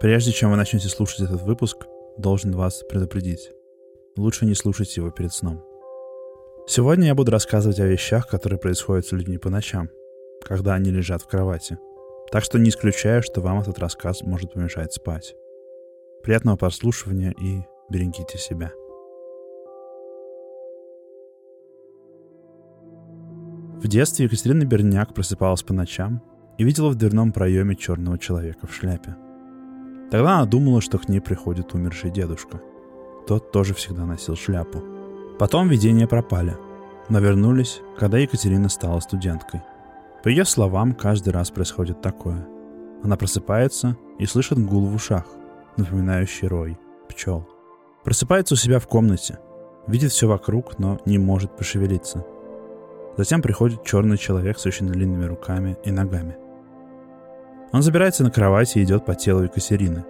Прежде чем вы начнете слушать этот выпуск, должен вас предупредить. Лучше не слушать его перед сном. Сегодня я буду рассказывать о вещах, которые происходят с людьми по ночам, когда они лежат в кровати. Так что не исключаю, что вам этот рассказ может помешать спать. Приятного прослушивания и берегите себя. В детстве Екатерина Берняк просыпалась по ночам и видела в дверном проеме черного человека в шляпе – Тогда она думала, что к ней приходит умерший дедушка. Тот тоже всегда носил шляпу. Потом видения пропали, но вернулись, когда Екатерина стала студенткой. По ее словам, каждый раз происходит такое. Она просыпается и слышит гул в ушах, напоминающий рой пчел. Просыпается у себя в комнате, видит все вокруг, но не может пошевелиться. Затем приходит черный человек с очень длинными руками и ногами – он забирается на кровать и идет по телу Екатерины,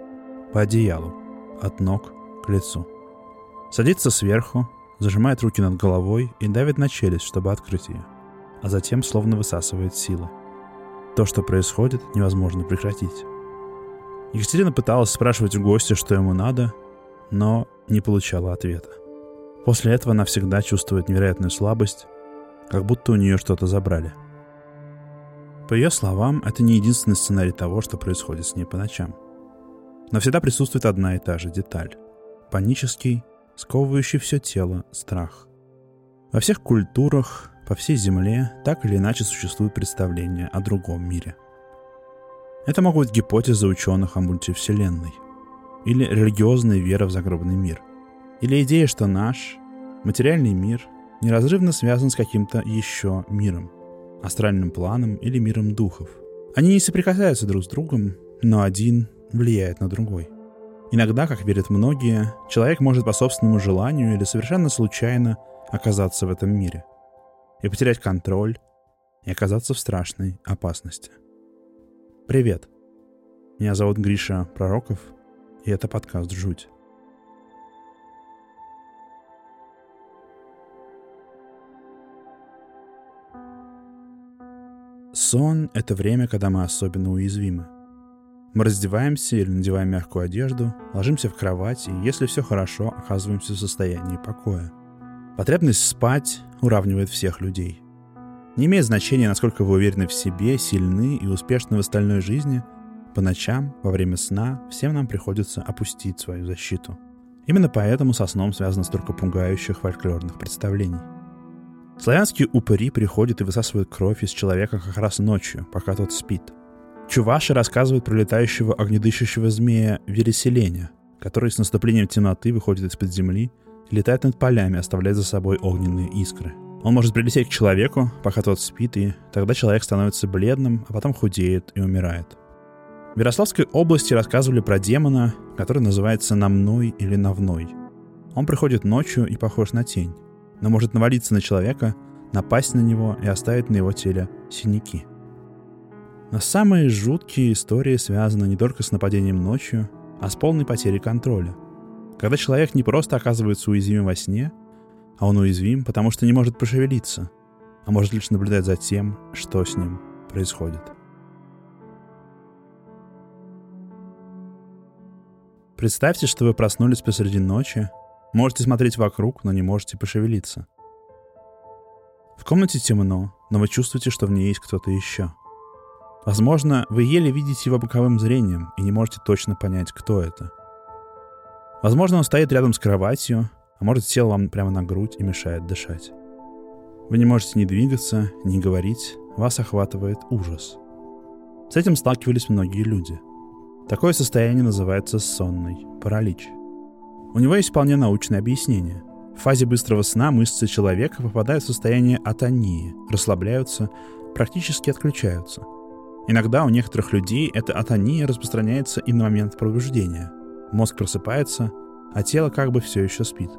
по одеялу, от ног к лицу. Садится сверху, зажимает руки над головой и давит на челюсть, чтобы открыть ее, а затем словно высасывает силы. То, что происходит, невозможно прекратить. Екатерина пыталась спрашивать у гостя, что ему надо, но не получала ответа. После этого она всегда чувствует невероятную слабость, как будто у нее что-то забрали – по ее словам, это не единственный сценарий того, что происходит с ней по ночам. Но всегда присутствует одна и та же деталь. Панический, сковывающий все тело страх. Во всех культурах, по всей Земле, так или иначе существует представление о другом мире. Это могут быть гипотезы ученых о мультивселенной, или религиозная вера в загробный мир, или идея, что наш материальный мир неразрывно связан с каким-то еще миром – астральным планом или миром духов. Они не соприкасаются друг с другом, но один влияет на другой. Иногда, как верят многие, человек может по собственному желанию или совершенно случайно оказаться в этом мире и потерять контроль и оказаться в страшной опасности. Привет! Меня зовут Гриша Пророков, и это подкаст «Жуть». Сон — это время, когда мы особенно уязвимы. Мы раздеваемся или надеваем мягкую одежду, ложимся в кровать и, если все хорошо, оказываемся в состоянии покоя. Потребность спать уравнивает всех людей. Не имеет значения, насколько вы уверены в себе, сильны и успешны в остальной жизни, по ночам, во время сна, всем нам приходится опустить свою защиту. Именно поэтому со сном связано столько пугающих фольклорных представлений — Славянские упыри приходят и высасывают кровь из человека как раз ночью, пока тот спит. Чуваши рассказывают про летающего огнедышащего змея Вереселения, который с наступлением темноты выходит из-под земли и летает над полями, оставляя за собой огненные искры. Он может прилететь к человеку, пока тот спит, и тогда человек становится бледным, а потом худеет и умирает. В Ярославской области рассказывали про демона, который называется Намной или Навной. Он приходит ночью и похож на тень но может навалиться на человека, напасть на него и оставить на его теле синяки. Но самые жуткие истории связаны не только с нападением ночью, а с полной потерей контроля. Когда человек не просто оказывается уязвим во сне, а он уязвим, потому что не может пошевелиться, а может лишь наблюдать за тем, что с ним происходит. Представьте, что вы проснулись посреди ночи Можете смотреть вокруг, но не можете пошевелиться. В комнате темно, но вы чувствуете, что в ней есть кто-то еще. Возможно, вы еле видите его боковым зрением и не можете точно понять, кто это. Возможно, он стоит рядом с кроватью, а может сел вам прямо на грудь и мешает дышать. Вы не можете ни двигаться, ни говорить, вас охватывает ужас. С этим сталкивались многие люди. Такое состояние называется сонный паралич – у него есть вполне научное объяснение. В фазе быстрого сна мышцы человека попадают в состояние атонии, расслабляются, практически отключаются. Иногда у некоторых людей эта атония распространяется и на момент пробуждения. Мозг просыпается, а тело как бы все еще спит.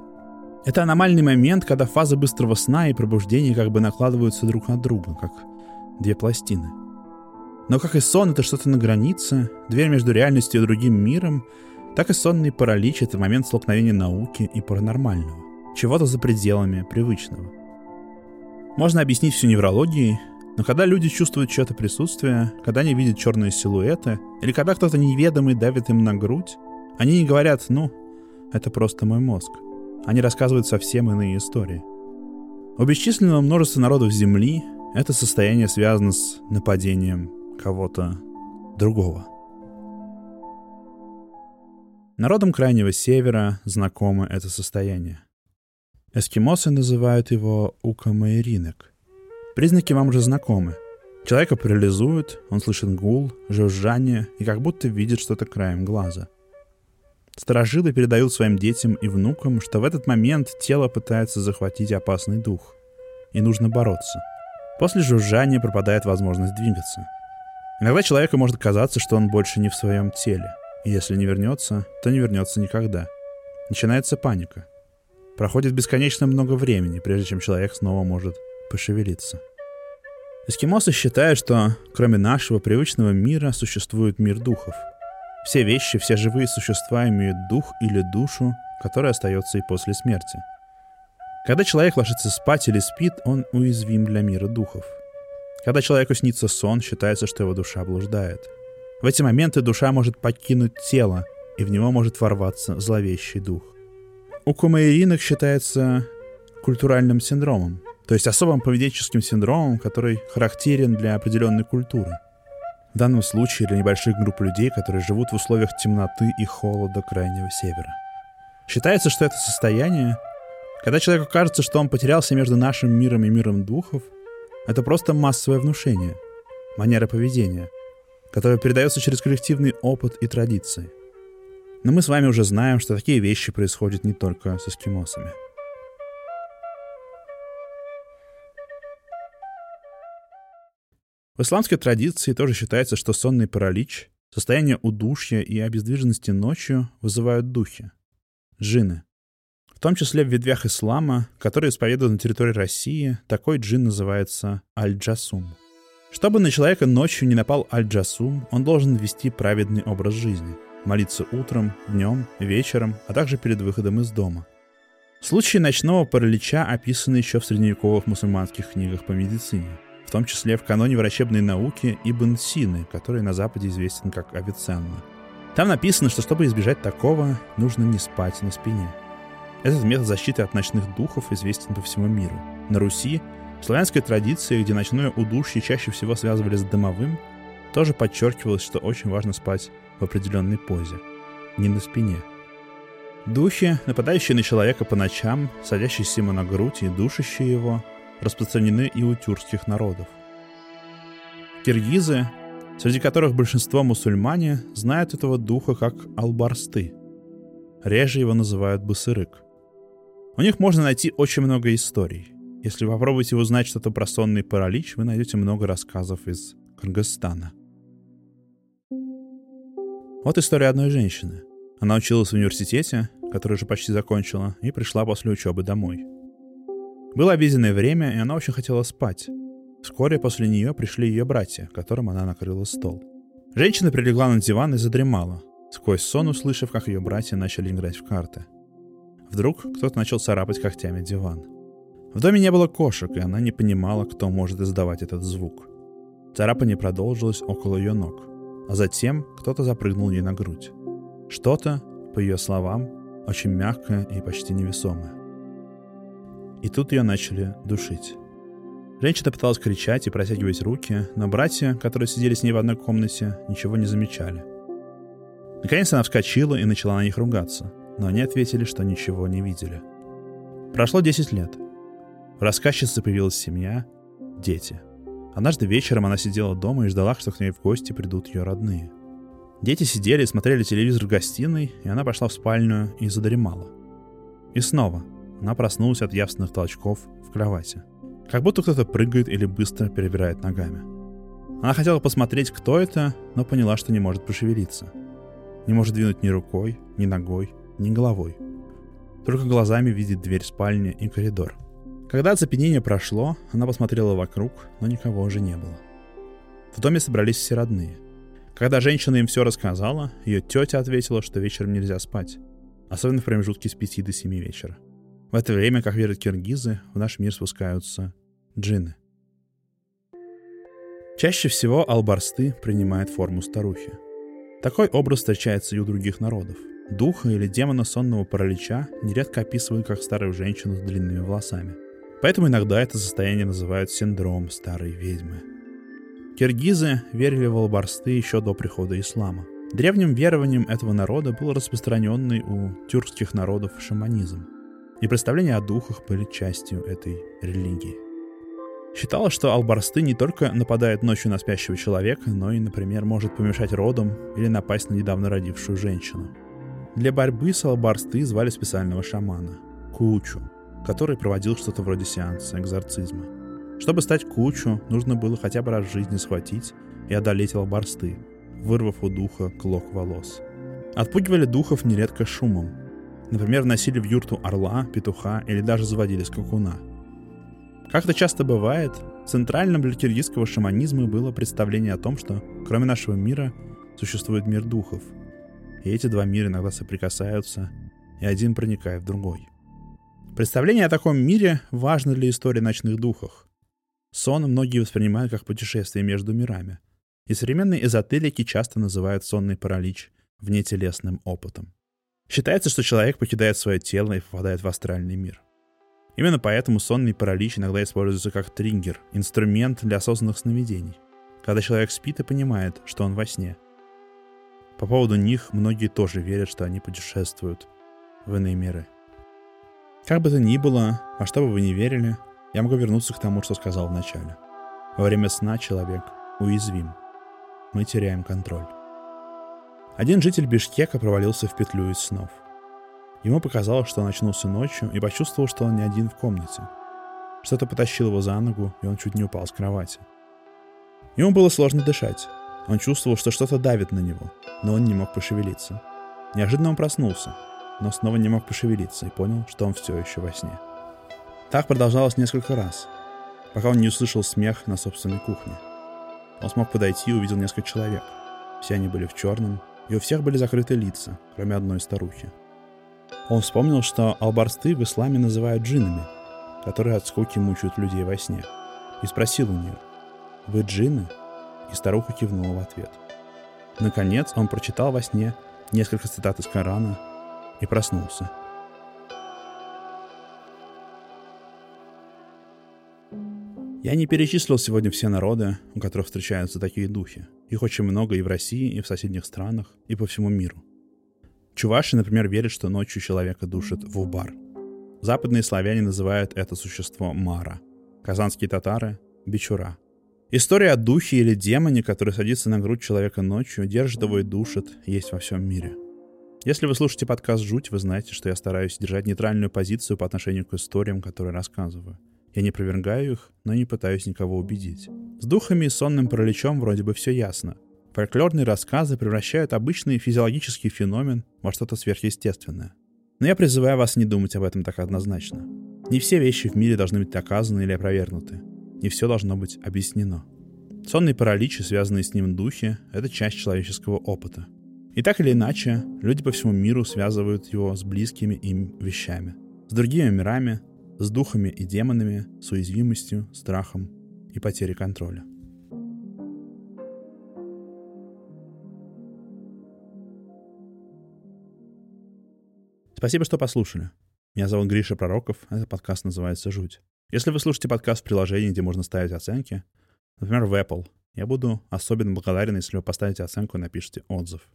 Это аномальный момент, когда фазы быстрого сна и пробуждения как бы накладываются друг на друга, как две пластины. Но как и сон, это что-то на границе, дверь между реальностью и другим миром — так и сонный паралич — это момент столкновения науки и паранормального, чего-то за пределами привычного. Можно объяснить всю неврологией, Но когда люди чувствуют чье-то присутствие, когда они видят черные силуэты, или когда кто-то неведомый давит им на грудь, они не говорят «ну, это просто мой мозг». Они рассказывают совсем иные истории. У бесчисленного множества народов Земли это состояние связано с нападением кого-то другого. Народам Крайнего Севера знакомо это состояние. Эскимосы называют его укамаиринок. Признаки вам уже знакомы. Человека парализует, он слышит гул, жужжание и как будто видит что-то краем глаза. Старожилы передают своим детям и внукам, что в этот момент тело пытается захватить опасный дух, и нужно бороться. После жужжания пропадает возможность двигаться. Иногда человеку может казаться, что он больше не в своем теле, если не вернется, то не вернется никогда. Начинается паника. Проходит бесконечно много времени, прежде чем человек снова может пошевелиться. Эскимосы считают, что кроме нашего привычного мира существует мир духов. Все вещи, все живые существа имеют дух или душу, которая остается и после смерти. Когда человек ложится спать или спит, он уязвим для мира духов. Когда человеку снится сон, считается, что его душа блуждает. В эти моменты душа может покинуть тело, и в него может ворваться зловещий дух. У кумаиринок считается культуральным синдромом, то есть особым поведенческим синдромом, который характерен для определенной культуры. В данном случае для небольших групп людей, которые живут в условиях темноты и холода Крайнего Севера. Считается, что это состояние, когда человеку кажется, что он потерялся между нашим миром и миром духов, это просто массовое внушение, манера поведения, которое передается через коллективный опыт и традиции – но мы с вами уже знаем, что такие вещи происходят не только с эскимосами. В исламской традиции тоже считается, что сонный паралич, состояние удушья и обездвиженности ночью вызывают духи, джинны. В том числе в ветвях ислама, которые исповедуют на территории России, такой джин называется аль-джасум. Чтобы на человека ночью не напал аль-джасум, он должен вести праведный образ жизни – молиться утром, днем, вечером, а также перед выходом из дома. Случаи ночного паралича описаны еще в средневековых мусульманских книгах по медицине, в том числе в каноне врачебной науки Ибн Сины, который на Западе известен как Авиценна. Там написано, что чтобы избежать такого, нужно не спать на спине. Этот метод защиты от ночных духов известен по всему миру. На Руси, в славянской традиции, где ночное удушье чаще всего связывали с дымовым, тоже подчеркивалось, что очень важно спать в определенной позе, не на спине. Духи, нападающие на человека по ночам, садящиеся ему на грудь и душащие его, распространены и у тюркских народов. Киргизы, среди которых большинство мусульмане, знают этого духа как албарсты. Реже его называют басырык. У них можно найти очень много историй. Если попробуете узнать что-то про сонный паралич, вы найдете много рассказов из Кыргызстана – вот история одной женщины. Она училась в университете, который уже почти закончила, и пришла после учебы домой. Было обеденное время, и она очень хотела спать. Вскоре после нее пришли ее братья, которым она накрыла стол. Женщина прилегла на диван и задремала, сквозь сон услышав, как ее братья начали играть в карты. Вдруг кто-то начал царапать когтями диван. В доме не было кошек, и она не понимала, кто может издавать этот звук. Царапание продолжилось около ее ног а затем кто-то запрыгнул ей на грудь. Что-то, по ее словам, очень мягкое и почти невесомое. И тут ее начали душить. Женщина пыталась кричать и протягивать руки, но братья, которые сидели с ней в одной комнате, ничего не замечали. Наконец она вскочила и начала на них ругаться, но они ответили, что ничего не видели. Прошло 10 лет. У рассказчицы появилась семья, дети — Однажды вечером она сидела дома и ждала, что к ней в гости придут ее родные. Дети сидели и смотрели телевизор в гостиной, и она пошла в спальню и задремала. И снова она проснулась от явственных толчков в кровати. Как будто кто-то прыгает или быстро перебирает ногами. Она хотела посмотреть, кто это, но поняла, что не может пошевелиться. Не может двинуть ни рукой, ни ногой, ни головой. Только глазами видит дверь спальни и коридор. Когда оцепенение прошло, она посмотрела вокруг, но никого уже не было. В доме собрались все родные. Когда женщина им все рассказала, ее тетя ответила, что вечером нельзя спать, особенно в промежутке с 5 до 7 вечера. В это время, как верят киргизы, в наш мир спускаются джинны. Чаще всего албарсты принимают форму старухи. Такой образ встречается и у других народов. Духа или демона сонного паралича нередко описывают как старую женщину с длинными волосами. Поэтому иногда это состояние называют синдром старой ведьмы. Киргизы верили в албарсты еще до прихода ислама. Древним верованием этого народа был распространенный у тюркских народов шаманизм, и представления о духах были частью этой религии. Считалось, что албарсты не только нападает ночью на спящего человека, но и, например, может помешать родам или напасть на недавно родившую женщину. Для борьбы с албарсты звали специального шамана – Кучу, который проводил что-то вроде сеанса экзорцизма. Чтобы стать Кучу, нужно было хотя бы раз в жизни схватить и одолеть албарсты, вырвав у духа клок волос. Отпугивали духов нередко шумом. Например, носили в юрту орла, петуха или даже заводили скакуна – как это часто бывает, центральным для киргизского шаманизма было представление о том, что кроме нашего мира существует мир духов. И эти два мира иногда соприкасаются, и один проникает в другой. Представление о таком мире важно для истории ночных духов. Сон многие воспринимают как путешествие между мирами. И современные эзотерики часто называют сонный паралич внетелесным опытом. Считается, что человек покидает свое тело и попадает в астральный мир – Именно поэтому сонный паралич иногда используется как триггер, инструмент для осознанных сновидений, когда человек спит и понимает, что он во сне. По поводу них многие тоже верят, что они путешествуют в иные миры. Как бы то ни было, во что бы вы ни верили, я могу вернуться к тому, что сказал в начале. Во время сна человек уязвим. Мы теряем контроль. Один житель Бишкека провалился в петлю из снов. Ему показалось, что он очнулся ночью и почувствовал, что он не один в комнате. Что-то потащило его за ногу, и он чуть не упал с кровати. Ему было сложно дышать. Он чувствовал, что что-то давит на него, но он не мог пошевелиться. Неожиданно он проснулся, но снова не мог пошевелиться и понял, что он все еще во сне. Так продолжалось несколько раз, пока он не услышал смех на собственной кухне. Он смог подойти и увидел несколько человек. Все они были в черном, и у всех были закрыты лица, кроме одной старухи. Он вспомнил, что албарсты в исламе называют джиннами, которые от скуки мучают людей во сне, и спросил у нее, «Вы джинны?» И старуха кивнула в ответ. Наконец он прочитал во сне несколько цитат из Корана и проснулся. Я не перечислил сегодня все народы, у которых встречаются такие духи. Их очень много и в России, и в соседних странах, и по всему миру. Чуваши, например, верят, что ночью человека душит в убар. Западные славяне называют это существо Мара. Казанские татары — Бичура. История о духе или демоне, который садится на грудь человека ночью, держит его и душит, есть во всем мире. Если вы слушаете подкаст «Жуть», вы знаете, что я стараюсь держать нейтральную позицию по отношению к историям, которые рассказываю. Я не опровергаю их, но не пытаюсь никого убедить. С духами и сонным параличом вроде бы все ясно. Фольклорные рассказы превращают обычный физиологический феномен во что-то сверхъестественное. Но я призываю вас не думать об этом так однозначно. Не все вещи в мире должны быть доказаны или опровергнуты. Не все должно быть объяснено. Сонные параличи, связанные с ним духи, это часть человеческого опыта. И так или иначе, люди по всему миру связывают его с близкими им вещами. С другими мирами, с духами и демонами, с уязвимостью, страхом и потерей контроля. Спасибо, что послушали. Меня зовут Гриша Пророков, этот подкаст называется «Жуть». Если вы слушаете подкаст в приложении, где можно ставить оценки, например, в Apple, я буду особенно благодарен, если вы поставите оценку и напишите отзыв.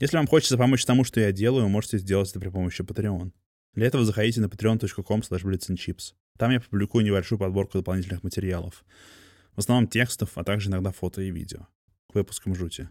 Если вам хочется помочь тому, что я делаю, вы можете сделать это при помощи Patreon. Для этого заходите на patreon.com slash Там я публикую небольшую подборку дополнительных материалов. В основном текстов, а также иногда фото и видео. К выпускам жути.